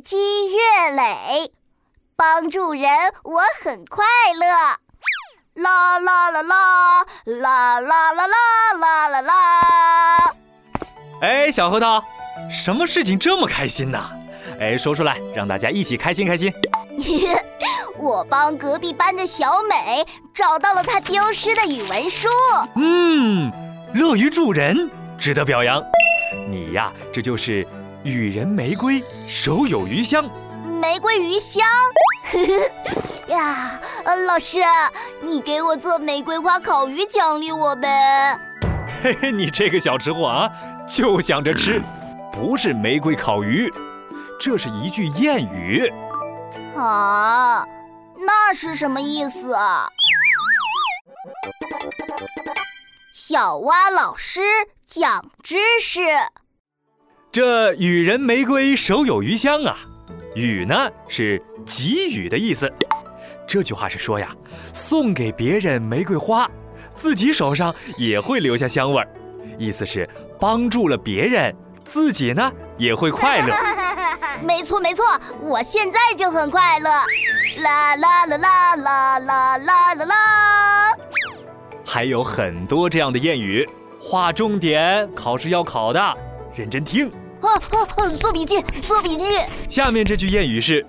积月累，帮助人我很快乐。啦啦啦啦啦啦啦啦啦啦！哎，小核桃，什么事情这么开心呢？哎，说出来，让大家一起开心开心。我帮隔壁班的小美找到了她丢失的语文书。嗯，乐于助人，值得表扬。你呀，这就是予人玫瑰，手有余香。玫瑰余香。呀，呃，老师，你给我做玫瑰花烤鱼奖励我呗。嘿嘿，你这个小吃货啊，就想着吃，不是玫瑰烤鱼，这是一句谚语。啊，那是什么意思啊？小蛙老师讲知识。这予人玫瑰，手有余香啊。予呢是给予的意思，这句话是说呀，送给别人玫瑰花，自己手上也会留下香味儿，意思是帮助了别人，自己呢也会快乐。没错没错，我现在就很快乐。啦啦啦啦啦啦啦啦啦。还有很多这样的谚语，划重点，考试要考的，认真听。啊啊！做笔记，做笔记。下面这句谚语是：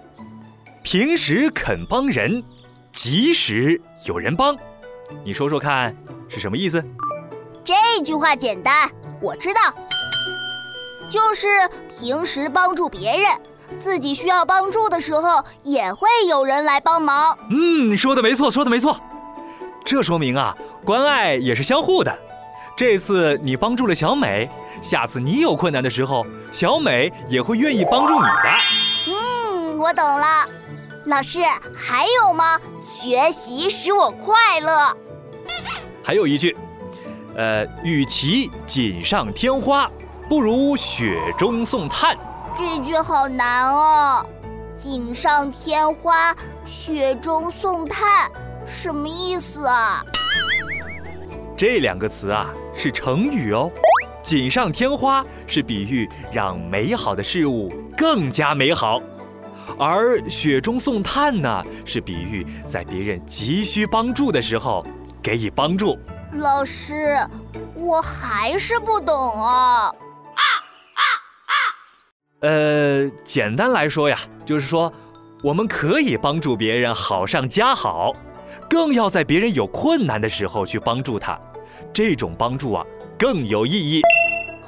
平时肯帮人，急时有人帮。你说说看是什么意思？这句话简单，我知道，就是平时帮助别人，自己需要帮助的时候，也会有人来帮忙。嗯，说的没错，说的没错。这说明啊，关爱也是相互的。这次你帮助了小美，下次你有困难的时候，小美也会愿意帮助你的。嗯，我懂了。老师还有吗？学习使我快乐。还有一句，呃，与其锦上添花，不如雪中送炭。这句好难哦。锦上添花，雪中送炭，什么意思啊？这两个词啊。是成语哦，锦上添花是比喻让美好的事物更加美好，而雪中送炭呢，是比喻在别人急需帮助的时候给予帮助。老师，我还是不懂啊。啊啊啊！呃，简单来说呀，就是说，我们可以帮助别人好上加好，更要在别人有困难的时候去帮助他。这种帮助啊更有意义。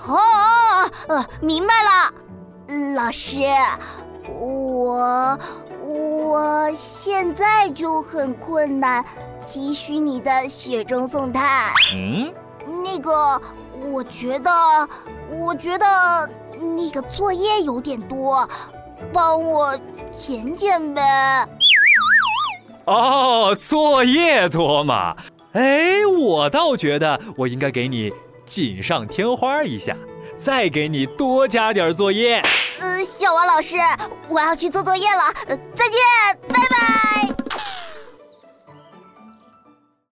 哦，呃，明白了，老师，我我现在就很困难，急需你的雪中送炭。嗯，那个，我觉得，我觉得那个作业有点多，帮我减减呗。哦，作业多嘛？哎，我倒觉得我应该给你锦上添花一下，再给你多加点作业。呃，小王老师，我要去做作业了，再见，拜拜。